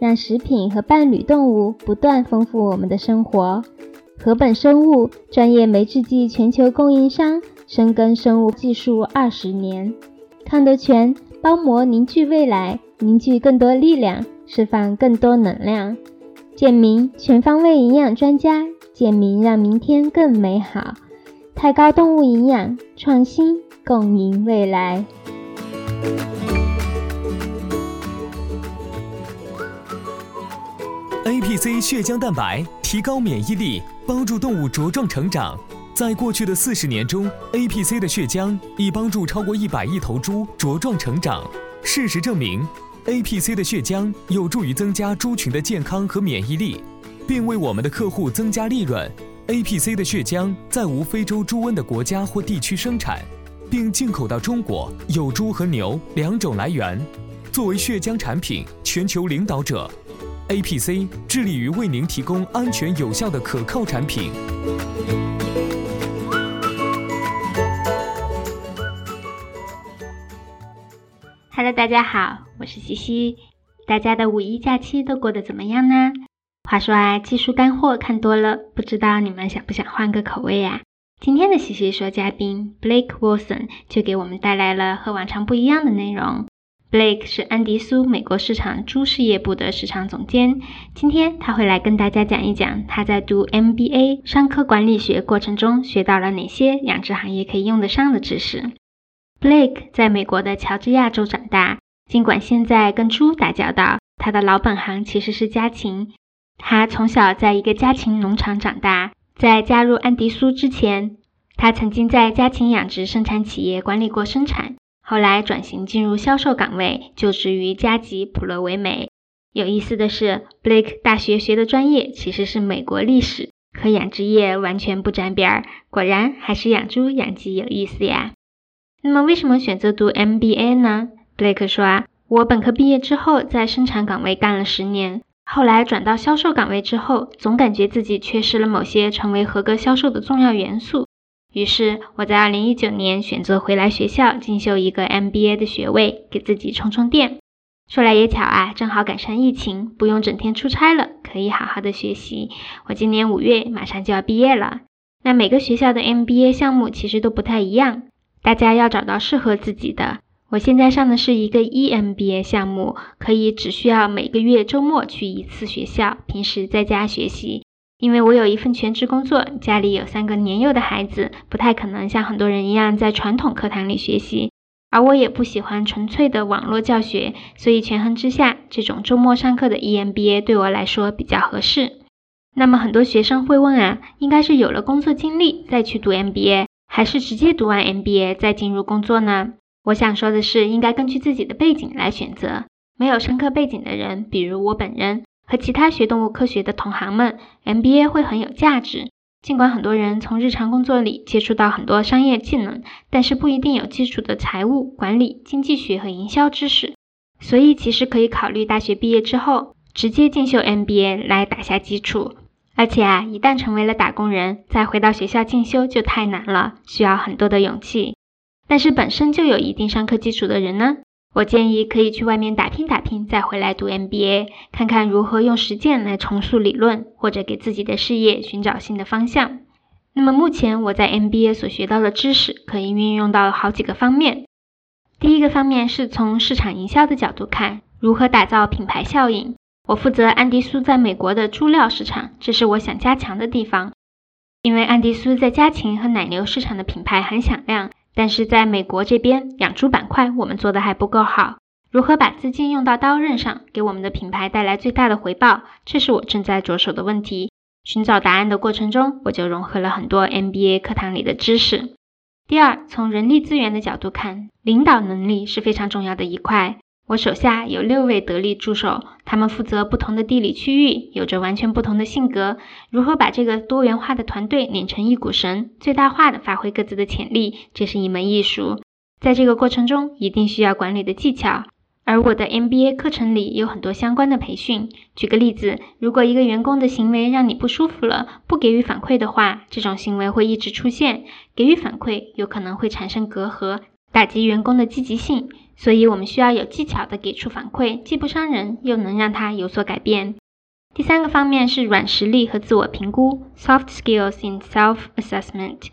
让食品和伴侣动物不断丰富我们的生活。禾本生物专业酶制剂全球供应商，深耕生物技术二十年。康德全包膜凝聚未来，凝聚更多力量，释放更多能量。健明全方位营养专家，健明让明天更美好。太高动物营养创新，共赢未来。APC 血浆蛋白提高免疫力，帮助动物茁壮成长。在过去的四十年中，APC 的血浆已帮助超过一百亿头猪茁壮成长。事实证明，APC 的血浆有助于增加猪群的健康和免疫力，并为我们的客户增加利润。APC 的血浆在无非洲猪瘟的国家或地区生产，并进口到中国，有猪和牛两种来源。作为血浆产品全球领导者。APC 致力于为您提供安全有效的可靠产品。Hello，大家好，我是西西。大家的五一假期都过得怎么样呢？话说啊，技术干货看多了，不知道你们想不想换个口味呀？今天的西西说嘉宾 Blake Wilson 就给我们带来了和往常不一样的内容。Blake 是安迪苏美国市场猪事业部的市场总监。今天他会来跟大家讲一讲他在读 MBA 商科管理学过程中学到了哪些养殖行业可以用得上的知识。Blake 在美国的乔治亚州长大，尽管现在跟猪打交道，他的老本行其实是家禽。他从小在一个家禽农场长大，在加入安迪苏之前，他曾经在家禽养殖生产企业管理过生产。后来转型进入销售岗位，就职于加吉普勒维美。有意思的是，Blake 大学学的专业其实是美国历史，和养殖业完全不沾边儿。果然还是养猪养鸡有意思呀。那么为什么选择读 MBA 呢？Blake 说啊，我本科毕业之后在生产岗位干了十年，后来转到销售岗位之后，总感觉自己缺失了某些成为合格销售的重要元素。于是我在二零一九年选择回来学校进修一个 MBA 的学位，给自己充充电。说来也巧啊，正好赶上疫情，不用整天出差了，可以好好的学习。我今年五月马上就要毕业了。那每个学校的 MBA 项目其实都不太一样，大家要找到适合自己的。我现在上的是一个 EMBA 项目，可以只需要每个月周末去一次学校，平时在家学习。因为我有一份全职工作，家里有三个年幼的孩子，不太可能像很多人一样在传统课堂里学习，而我也不喜欢纯粹的网络教学，所以权衡之下，这种周末上课的 EMBA 对我来说比较合适。那么很多学生会问啊，应该是有了工作经历再去读 MBA，还是直接读完 MBA 再进入工作呢？我想说的是，应该根据自己的背景来选择。没有深刻背景的人，比如我本人。和其他学动物科学的同行们，MBA 会很有价值。尽管很多人从日常工作里接触到很多商业技能，但是不一定有基础的财务管理、经济学和营销知识。所以其实可以考虑大学毕业之后直接进修 MBA 来打下基础。而且啊，一旦成为了打工人，再回到学校进修就太难了，需要很多的勇气。但是本身就有一定商科基础的人呢？我建议可以去外面打拼打拼，再回来读 MBA，看看如何用实践来重塑理论，或者给自己的事业寻找新的方向。那么目前我在 MBA 所学到的知识可以运用到好几个方面。第一个方面是从市场营销的角度看，如何打造品牌效应。我负责安迪苏在美国的猪料市场，这是我想加强的地方，因为安迪苏在家禽和奶牛市场的品牌很响亮。但是在美国这边养猪板块，我们做的还不够好。如何把资金用到刀刃上，给我们的品牌带来最大的回报，这是我正在着手的问题。寻找答案的过程中，我就融合了很多 MBA 课堂里的知识。第二，从人力资源的角度看，领导能力是非常重要的一块。我手下有六位得力助手，他们负责不同的地理区域，有着完全不同的性格。如何把这个多元化的团队拧成一股绳，最大化的发挥各自的潜力，这是一门艺术。在这个过程中，一定需要管理的技巧。而我的 MBA 课程里有很多相关的培训。举个例子，如果一个员工的行为让你不舒服了，不给予反馈的话，这种行为会一直出现。给予反馈有可能会产生隔阂，打击员工的积极性。所以我们需要有技巧的给出反馈，既不伤人，又能让他有所改变。第三个方面是软实力和自我评估 （soft skills in self-assessment）。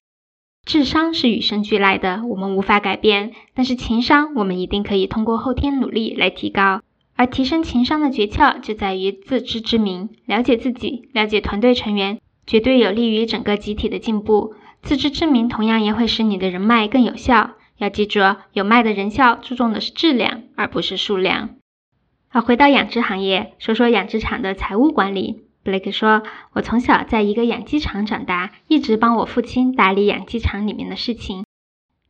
智商是与生俱来的，我们无法改变；但是情商，我们一定可以通过后天努力来提高。而提升情商的诀窍就在于自知之明，了解自己，了解团队成员，绝对有利于整个集体的进步。自知之明同样也会使你的人脉更有效。要记住，有卖的人效注重的是质量，而不是数量。好，回到养殖行业，说说养殖场的财务管理。Blake 说：“我从小在一个养鸡场长大，一直帮我父亲打理养鸡场里面的事情。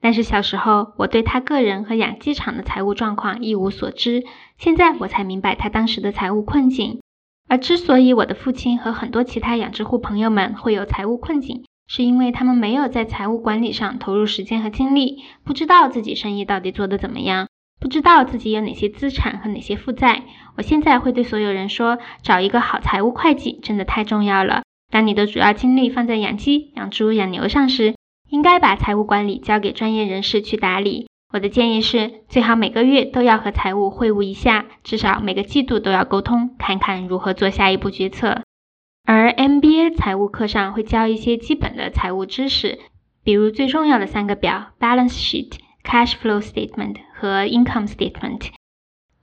但是小时候，我对他个人和养鸡场的财务状况一无所知。现在我才明白他当时的财务困境。而之所以我的父亲和很多其他养殖户朋友们会有财务困境，是因为他们没有在财务管理上投入时间和精力，不知道自己生意到底做得怎么样，不知道自己有哪些资产和哪些负债。我现在会对所有人说，找一个好财务会计真的太重要了。当你的主要精力放在养鸡、养猪、养牛上时，应该把财务管理交给专业人士去打理。我的建议是，最好每个月都要和财务会晤一下，至少每个季度都要沟通，看看如何做下一步决策。而 MBA 财务课上会教一些基本的财务知识，比如最重要的三个表：balance sheet、cash flow statement 和 income statement。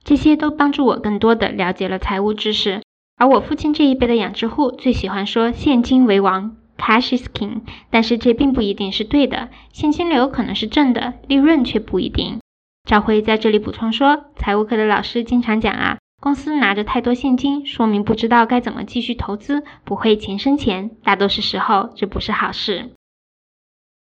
这些都帮助我更多的了解了财务知识。而我父亲这一辈的养殖户最喜欢说“现金为王 ”，cash is king，但是这并不一定是对的。现金流可能是正的，利润却不一定。赵辉在这里补充说，财务课的老师经常讲啊。公司拿着太多现金，说明不知道该怎么继续投资，不会钱生钱。大多数时候，这不是好事。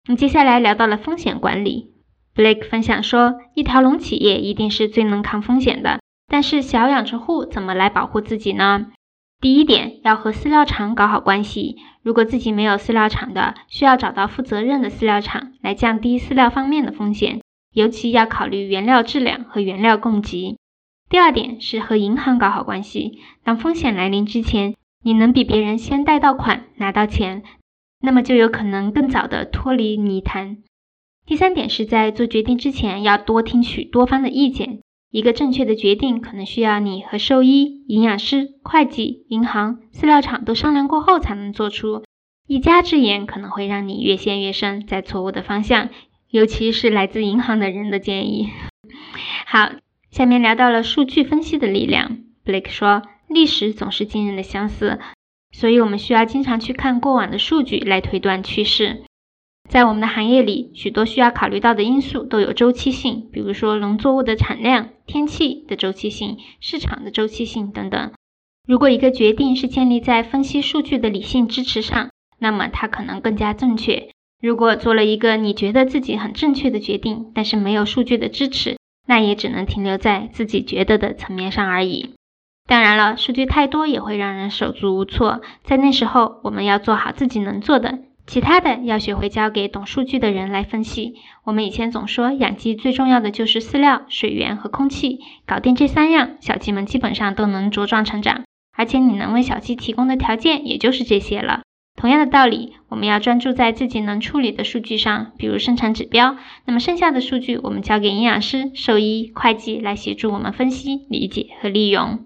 那接下来聊到了风险管理，Blake 分享说，一条龙企业一定是最能抗风险的，但是小养殖户怎么来保护自己呢？第一点，要和饲料厂搞好关系。如果自己没有饲料厂的，需要找到负责任的饲料厂来降低饲料方面的风险，尤其要考虑原料质量和原料供给。第二点是和银行搞好关系。当风险来临之前，你能比别人先贷到款拿到钱，那么就有可能更早的脱离泥潭。第三点是在做决定之前要多听取多方的意见。一个正确的决定可能需要你和兽医、营养师、会计、银行、饲料厂都商量过后才能做出。一家之言可能会让你越陷越深，在错误的方向，尤其是来自银行的人的建议。好。下面聊到了数据分析的力量。Blake 说，历史总是惊人的相似，所以我们需要经常去看过往的数据来推断趋势。在我们的行业里，许多需要考虑到的因素都有周期性，比如说农作物的产量、天气的周期性、市场的周期性等等。如果一个决定是建立在分析数据的理性支持上，那么它可能更加正确。如果做了一个你觉得自己很正确的决定，但是没有数据的支持，那也只能停留在自己觉得的层面上而已。当然了，数据太多也会让人手足无措。在那时候，我们要做好自己能做的，其他的要学会交给懂数据的人来分析。我们以前总说养鸡最重要的就是饲料、水源和空气，搞定这三样，小鸡们基本上都能茁壮成长。而且你能为小鸡提供的条件也就是这些了。同样的道理，我们要专注在自己能处理的数据上，比如生产指标。那么剩下的数据，我们交给营养师、兽医、会计来协助我们分析、理解和利用。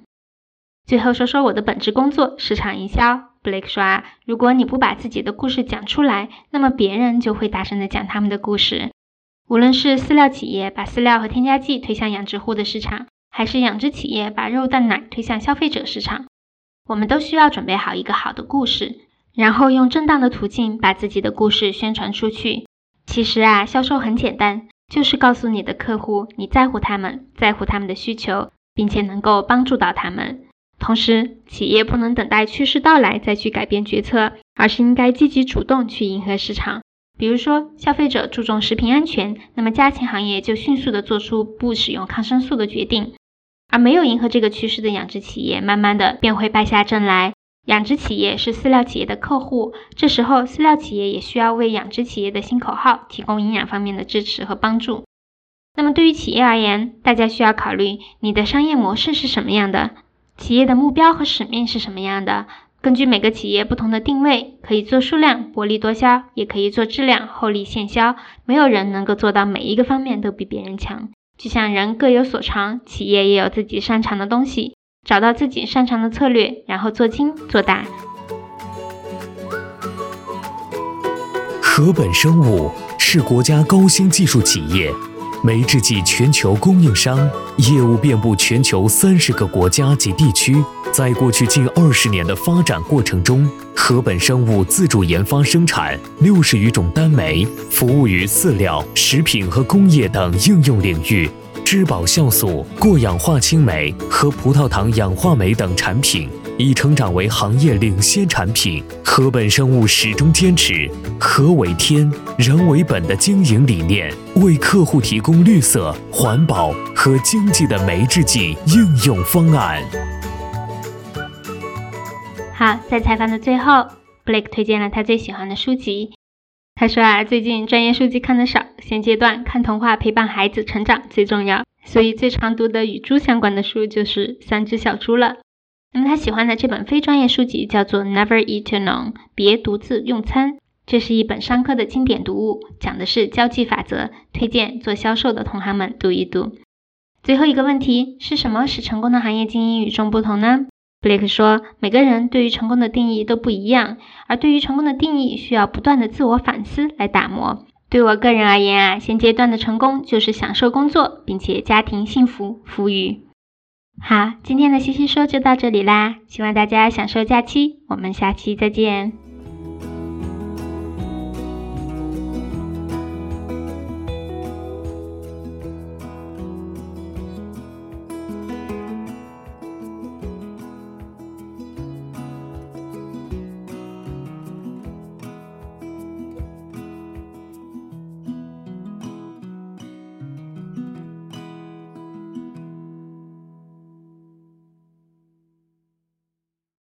最后说说我的本职工作——市场营销。Blake 说啊，如果你不把自己的故事讲出来，那么别人就会大声的讲他们的故事。无论是饲料企业把饲料和添加剂推向养殖户的市场，还是养殖企业把肉蛋奶推向消费者市场，我们都需要准备好一个好的故事。然后用正当的途径把自己的故事宣传出去。其实啊，销售很简单，就是告诉你的客户你在乎他们，在乎他们的需求，并且能够帮助到他们。同时，企业不能等待趋势到来再去改变决策，而是应该积极主动去迎合市场。比如说，消费者注重食品安全，那么家禽行业就迅速的做出不使用抗生素的决定。而没有迎合这个趋势的养殖企业，慢慢的便会败下阵来。养殖企业是饲料企业的客户，这时候饲料企业也需要为养殖企业的新口号提供营养方面的支持和帮助。那么对于企业而言，大家需要考虑你的商业模式是什么样的，企业的目标和使命是什么样的。根据每个企业不同的定位，可以做数量薄利多销，也可以做质量厚利现销。没有人能够做到每一个方面都比别人强。就像人各有所长，企业也有自己擅长的东西。找到自己擅长的策略，然后做精做大。禾本生物是国家高新技术企业。酶制剂全球供应商，业务遍布全球三十个国家及地区。在过去近二十年的发展过程中，禾本生物自主研发生产六十余种单酶，服务于饲料、食品和工业等应用领域。质保酵素、过氧化氢酶和葡萄糖氧化酶等产品已成长为行业领先产品。禾本生物始终坚持“禾为天，人为本”的经营理念，为客户提供绿色、环保和经济的酶制剂应用方案。好，在采访的最后，Blake 推荐了他最喜欢的书籍。他说啊，最近专业书籍看的少，现阶段看童话陪伴孩子成长最重要，所以最常读的与猪相关的书就是《三只小猪》了。那么他喜欢的这本非专业书籍叫做《Never Eat Alone》，别独自用餐。这是一本商科的经典读物，讲的是交际法则，推荐做销售的同行们读一读。最后一个问题是什么使成功的行业精英与众不同呢？布雷克说：“每个人对于成功的定义都不一样，而对于成功的定义，需要不断的自我反思来打磨。对我个人而言啊，现阶段的成功就是享受工作，并且家庭幸福富裕。”好，今天的西西说就到这里啦，希望大家享受假期，我们下期再见。